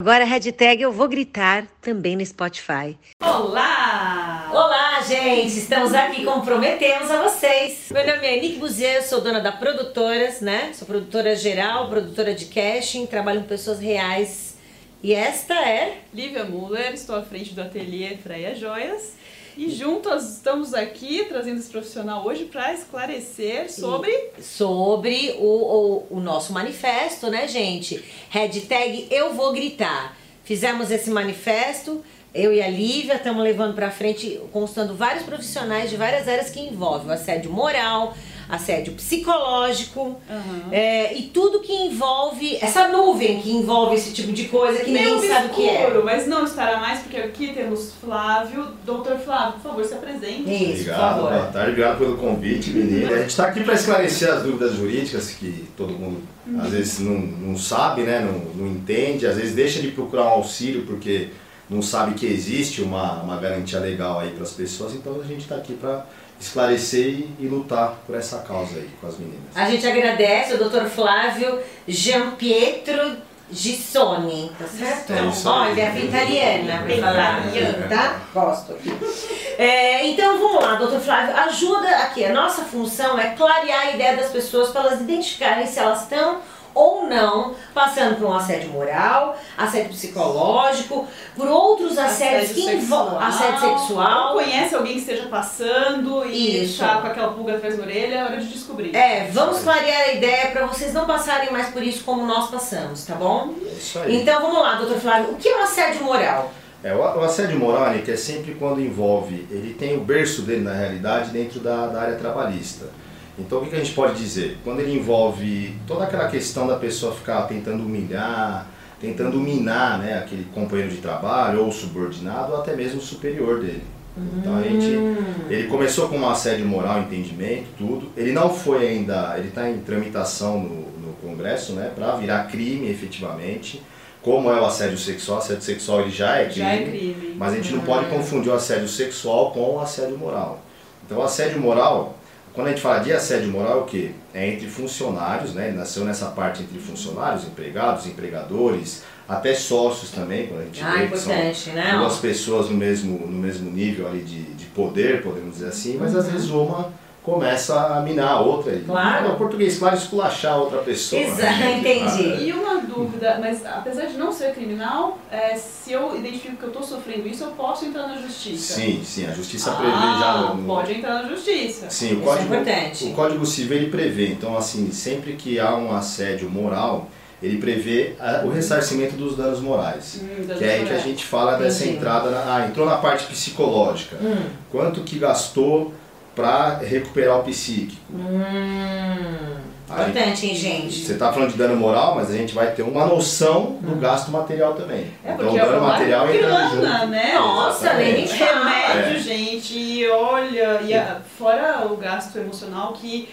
Agora a hashtag eu vou gritar também no Spotify. Olá! Olá, gente! Estamos aqui como prometemos a vocês. Meu nome é Nick Buzier, sou dona da Produtoras, né? Sou produtora geral, produtora de casting, trabalho com pessoas reais. E esta é... Lívia Muller, estou à frente do ateliê Freia Joias. E juntas estamos aqui trazendo esse profissional hoje para esclarecer sobre. Sobre o, o, o, nosso manifesto, né, gente? Hashtag Eu Vou Gritar. Fizemos esse manifesto, eu e a Lívia estamos levando para frente, constando vários profissionais de várias áreas que envolvem o assédio moral, assédio psicológico uhum. é, e tudo que envolve essa nuvem que envolve esse tipo de coisa que Meio ninguém sabe o que é. Mas não estará mais, porque aqui temos Flávio. Doutor Flávio, por favor, se apresente. Isso, obrigado, boa tarde, obrigado pelo convite, menina. A gente está aqui para esclarecer as dúvidas jurídicas que todo mundo uhum. às vezes não, não sabe, né? não, não entende, às vezes deixa de procurar um auxílio porque não sabe que existe uma, uma garantia legal aí para as pessoas, então a gente está aqui para esclarecer e, lutar por essa causa aí com as meninas. A gente agradece o Dr. Flávio Jean Pietro Gissoni, tá certo? É isso Olha, é italiana, bem falar, tá? Gosto. É, então vamos lá, doutor Flávio, ajuda aqui. A nossa função é clarear a ideia das pessoas para elas identificarem se elas estão ou não, passando por um assédio moral, assédio psicológico, por outros assédios assédio que envolvem assédio sexual. Ou conhece alguém que esteja passando e está com aquela pulga atrás da orelha, é hora de descobrir. É, vamos clarear a ideia para vocês não passarem mais por isso como nós passamos, tá bom? Isso aí. Então vamos lá, doutor Flávio, o que é um assédio moral? É, o assédio moral é sempre quando envolve, ele tem o berço dele na realidade dentro da, da área trabalhista. Então o que a gente pode dizer? Quando ele envolve toda aquela questão da pessoa ficar tentando humilhar, tentando minar né, aquele companheiro de trabalho, ou subordinado, ou até mesmo o superior dele. Então a gente, hum. ele começou com uma assédio moral, entendimento, tudo. Ele não foi ainda, ele está em tramitação no, no Congresso, né, para virar crime efetivamente. Como é o assédio sexual, o assédio sexual ele já é crime, já é crime. mas a gente não pode uhum. confundir o assédio sexual com o assédio moral. Então o assédio moral quando a gente fala de assédio moral, é o quê? É entre funcionários, né? Ele nasceu nessa parte entre funcionários, empregados, empregadores, até sócios também, quando a gente ah, vê que são né? duas pessoas no mesmo, no mesmo nível ali de, de poder, podemos dizer assim, mas uhum. às vezes uma começa a minar a outra. Claro. No português, claro, esculachar a outra pessoa. Exato, né? entendi. E uma dúvida, mas apesar de não ser criminal, é, se eu identifico que eu estou sofrendo isso, eu posso entrar na justiça? Sim, sim, a justiça ah, prevê já... No... pode entrar na justiça. Sim, o isso código, é importante. o Código Civil ele prevê, então assim, sempre que há um assédio moral, ele prevê a, o ressarcimento dos danos morais. Hum, que é aí que a gente fala dessa entrada, na, ah, entrou na parte psicológica. Hum. Quanto que gastou para recuperar o psíquico. Hum, importante, hein, gente? Você está falando de dano moral, mas a gente vai ter uma noção do hum. gasto material também. É, então o dano é material entra junto. Né? Nossa, nem Remédio, é. gente, e olha, e a, fora o gasto emocional que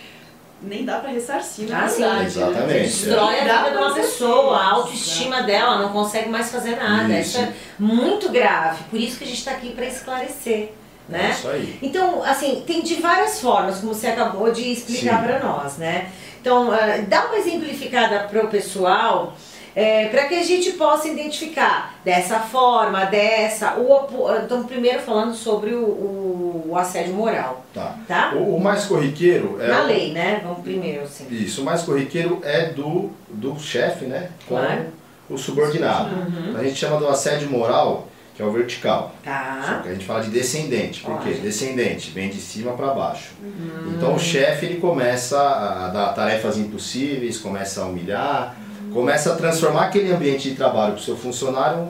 nem dá para ressarcir, na ah, verdade. Né? Exatamente. Né? Destrói a vida de uma pessoa, a autoestima dela, não consegue mais fazer nada. Isso. isso é muito grave. Por isso que a gente está aqui para esclarecer né? É isso aí. Então, assim, tem de várias formas, como você acabou de explicar para nós, né? Então, uh, dá uma exemplificada para o pessoal, é, para que a gente possa identificar dessa forma, dessa. O, então, primeiro falando sobre o, o, o assédio moral. Tá. tá? O, o, mais corriqueiro é. Na lei, né? Vamos primeiro, assim. Isso, o mais corriqueiro é do, do chefe, né? Com claro. o subordinado. Uhum. A gente chama do assédio moral que é o vertical. Tá. Só que a gente fala de descendente. Por quê? Descendente, vem de cima para baixo. Uhum. Então o chefe ele começa a dar tarefas impossíveis, começa a humilhar, uhum. começa a transformar aquele ambiente de trabalho para o seu funcionário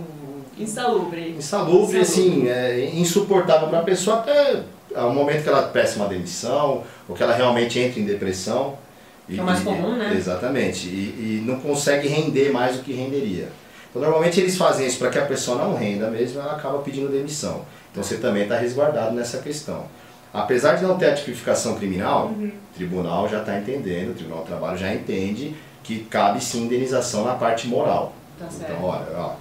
insalubre. Insalubre, assim, é insuportável para a pessoa até o momento que ela peça uma demissão ou que ela realmente entra em depressão. E, é mais comum, né? Exatamente. E, e não consegue render mais do que renderia. Então, normalmente eles fazem isso para que a pessoa não renda mesmo, ela acaba pedindo demissão. Então você também está resguardado nessa questão. Apesar de não ter a tipificação criminal, uhum. o tribunal já está entendendo, o Tribunal do Trabalho já entende que cabe sim indenização na parte moral. Tá então, olha, ó,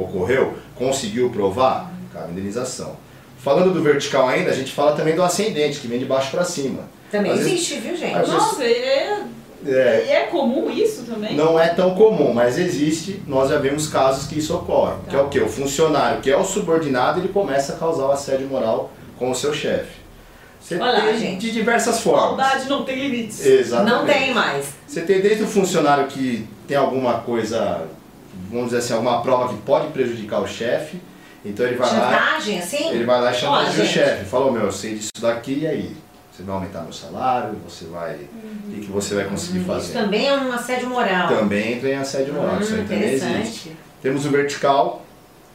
ocorreu, conseguiu provar, uhum. cabe indenização. Falando do vertical ainda, a gente fala também do ascendente, que vem de baixo para cima. Também existe, viu gente? Nossa, é É. E é comum isso também? Não é tão comum, mas existe. Nós já vemos casos que isso ocorre. Tá. Que é o que? O funcionário, que é o subordinado, ele começa a causar o assédio moral com o seu chefe. Você Olha tem gente. de diversas formas. Maldade não tem limites. Exatamente. Não tem mais. Você tem desde o funcionário que tem alguma coisa, vamos dizer assim, alguma prova que pode prejudicar o chefe. Então ele vai Chantagem, lá. assim? Ele vai lá e chama o chefe. Falou, meu, eu sei disso daqui e aí? Você vai aumentar meu salário? Você vai. Uhum. O que, que você vai conseguir uhum. fazer? Isso também é um assédio moral. Também entra em assédio moral. Uhum, isso aí também existe. Temos o vertical,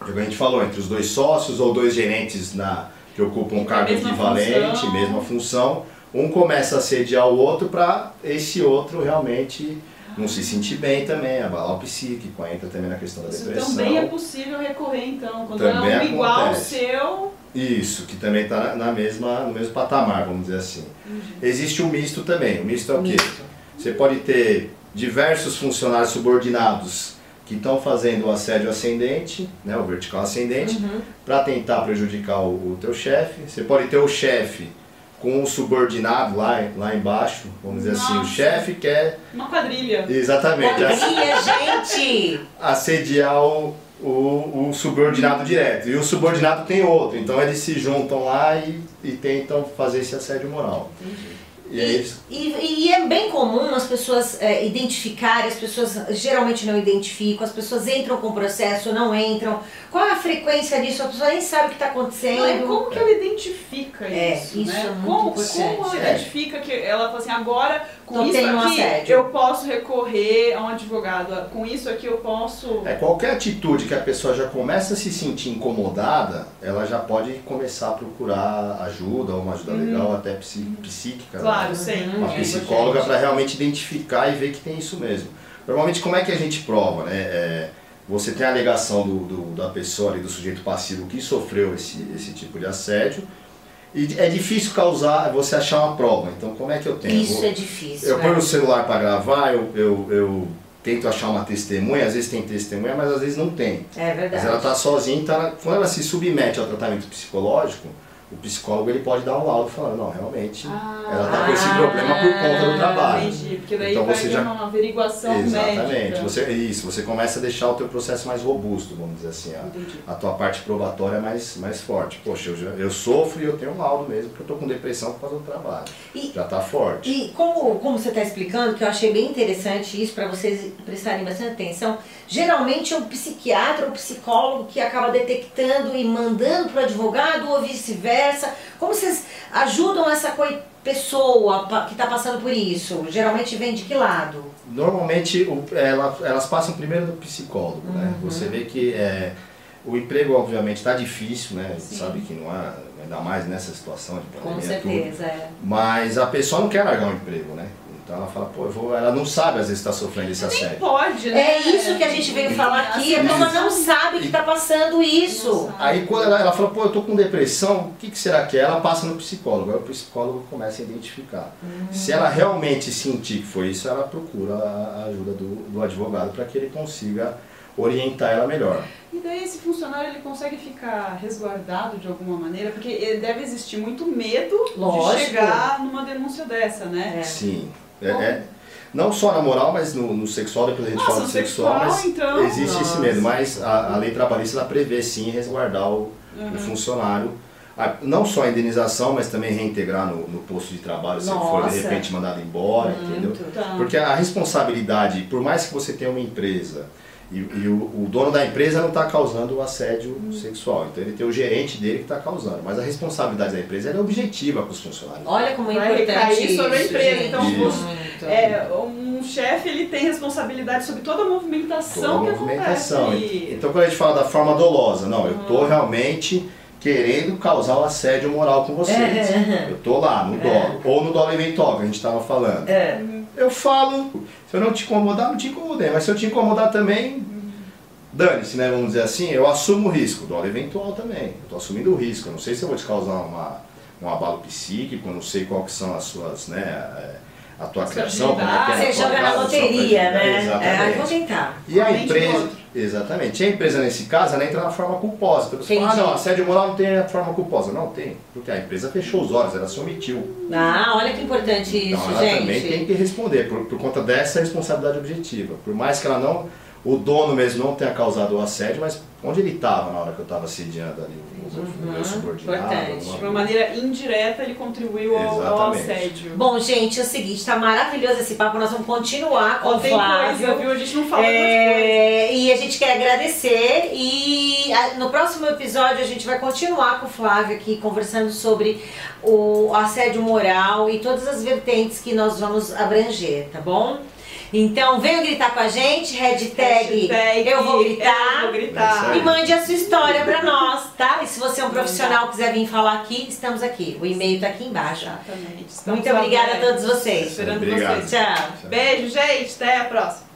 que a gente falou, entre os dois sócios ou dois gerentes na que ocupam um cargo equivalente, função. mesma função, um começa a assediar o outro para esse outro realmente não se sentir bem também, abalar o psíquico, entra também na questão da Isso depressão. também é possível recorrer então, quando também é um acontece. igual ao seu. Isso, que também está na mesma, no mesmo patamar, vamos dizer assim. Uhum. Existe o misto também. O misto é o quê? Misto. Você pode ter diversos funcionários subordinados que estão fazendo o assédio ascendente, né, o vertical ascendente, uhum. para tentar prejudicar o, o teu chefe. Você pode ter o chefe com o subordinado lá, lá embaixo, vamos dizer Nossa. assim, o chefe quer... Uma quadrilha. Exatamente. Quadrilha, gente! Assediar o, o, o, subordinado direto. E o subordinado tem outro, então eles se juntam lá e, e tentam fazer esse assédio moral. Entendi. E, é isso. E, e, é bem comum as pessoas é, identificarem, as pessoas geralmente não identificam, as pessoas entram com o processo, não entram. Qual é a frequência disso? A pessoa nem sabe o que está acontecendo. Não, como que ela identifica é, isso? Isso né? é muito como. Como ela é. identifica que ela fala assim, agora com então, isso um aqui assédio. eu posso recorrer a um advogado, com isso aqui eu posso. É, qualquer atitude que a pessoa já começa a se sentir incomodada, ela já pode começar a procurar ajuda, ou uma ajuda uhum. legal, até psíquica. Né? Claro, né? sim. Uma é psicóloga para realmente identificar e ver que tem isso mesmo. Normalmente, como é que a gente prova? Né? É, você tem a alegação do, do, da pessoa ali, do sujeito passivo que sofreu esse, esse tipo de assédio. E é difícil causar, você achar uma prova. Então, como é que eu tenho? Isso é difícil. Eu é. ponho o celular para gravar, eu, eu, eu tento achar uma testemunha, às vezes tem testemunha, mas às vezes não tem. É verdade. Mas ela está sozinha, tá, quando ela se submete ao tratamento psicológico, o psicólogo ele pode dar um laudo falando, não, realmente ah, ela está com esse problema por conta do trabalho. Entendi, porque daí então, vai você já... uma averiguação Exatamente, médica. Você, isso, você começa a deixar o teu processo mais robusto, vamos dizer assim, a, a tua parte probatória mais, mais forte. Poxa, eu, já, eu sofro e eu tenho um laudo mesmo, porque eu estou com depressão por causa do trabalho. E, já está forte. E como, como você está explicando, que eu achei bem interessante isso, para vocês prestarem bastante atenção, geralmente é o psiquiatra ou psicólogo que acaba detectando e mandando para o advogado ou vice-versa, conversa? Como vocês ajudam essa pessoa que está passando por isso? Geralmente vem de que lado? Normalmente elas passam primeiro do psicólogo, né? uhum. né? Você vê que é, o emprego obviamente está difícil, né? Sim. Sabe que não há, ainda mais nessa situação de pandemia. Com certeza, tudo. é. Mas a pessoa não quer largar um emprego, né? Então ela fala, pô, eu vou... ela não sabe às vezes está sofrendo esse assédio. Nem pode, né? É isso que a gente veio falar aqui, a pessoa não sabe que está passando isso. Aí quando ela, ela fala, pô, eu tô com depressão, o que, que será que é? Ela passa no psicólogo, aí o psicólogo começa a identificar. Uhum. Se ela realmente sentir que foi isso, ela procura a ajuda do, do advogado para que ele consiga orientar ela melhor. E daí esse funcionário ele consegue ficar resguardado de alguma maneira? Porque deve existir muito medo Lógico. de chegar numa denúncia dessa, né? É. Sim. É, é, não só na moral, mas no, no sexual, depois a gente Nossa, fala de sexual, sexual mas então, existe nossa. esse medo. Mas a, a lei trabalhista ela prevê sim resguardar o, uhum. o funcionário. Não só a indenização, mas também reintegrar no, no posto de trabalho se ele for de repente mandado embora, Muito, entendeu? Porque a responsabilidade, por mais que você tenha uma empresa e, e o, o, dono da empresa não está causando o assédio hum. sexual, então ele tem o gerente dele que está causando, mas a responsabilidade da empresa é objetiva com os funcionários. Olha como é Vai importante isso sobre a empresa. Então, isso. é, um chefe ele tem responsabilidade sobre toda a movimentação toda a que movimentação. acontece. Então quando a gente fala da forma dolosa, não, eu estou realmente querendo causar o assédio moral com vocês. É. Eu estou lá, no dolo. Ou no dolo eventual, que a gente estava falando. É. Eu falo, se eu não te incomodar, não te incomodei. Mas se eu te incomodar também, dane-se, né? Vamos dizer assim, eu assumo o risco, dólar eventual também. Eu estou assumindo o risco. Eu não sei se eu vou te causar uma, um abalo psíquico, eu não sei qual que são as suas, né? É, a tua criação, como é que é Você joga na loteria, né? Exatamente. É, vou tentar. E a empresa, Exatamente. E a empresa, nesse caso, ela entra na forma culposa. Então você fala, ah, não, assédio moral não tem a forma culposa. Não, tem. Porque a empresa fechou os olhos, ela se omitiu. Ah, olha que importante isso, então, ela gente. também tem que responder por, por conta dessa responsabilidade objetiva. Por mais que ela não o dono mesmo não tenha causado o assédio, mas onde ele estava na hora que eu estava assediando ali uhum, meu subordinado? De uma maneira indireta ele contribuiu ao, ao, assédio. Bom, gente, é o seguinte, está maravilhoso esse papo, nós vamos continuar com o Flávio. Coisa, viu? A gente não fala é, E a gente quer agradecer e no próximo episódio a gente vai continuar com o Flávio aqui conversando sobre o assédio moral e todas as vertentes que nós vamos abranger, tá bom? Então venha gritar com a gente, hashtag, hashtag eu, vou gritar, eu vou gritar. E mande a sua história pra nós, tá? E se você é um profissional e quiser vir falar aqui, estamos aqui. O e-mail tá aqui embaixo. Exatamente. Muito obrigada a todos vocês. Esperando Obrigado. vocês. Tchau. Beijo, gente. Até a próxima.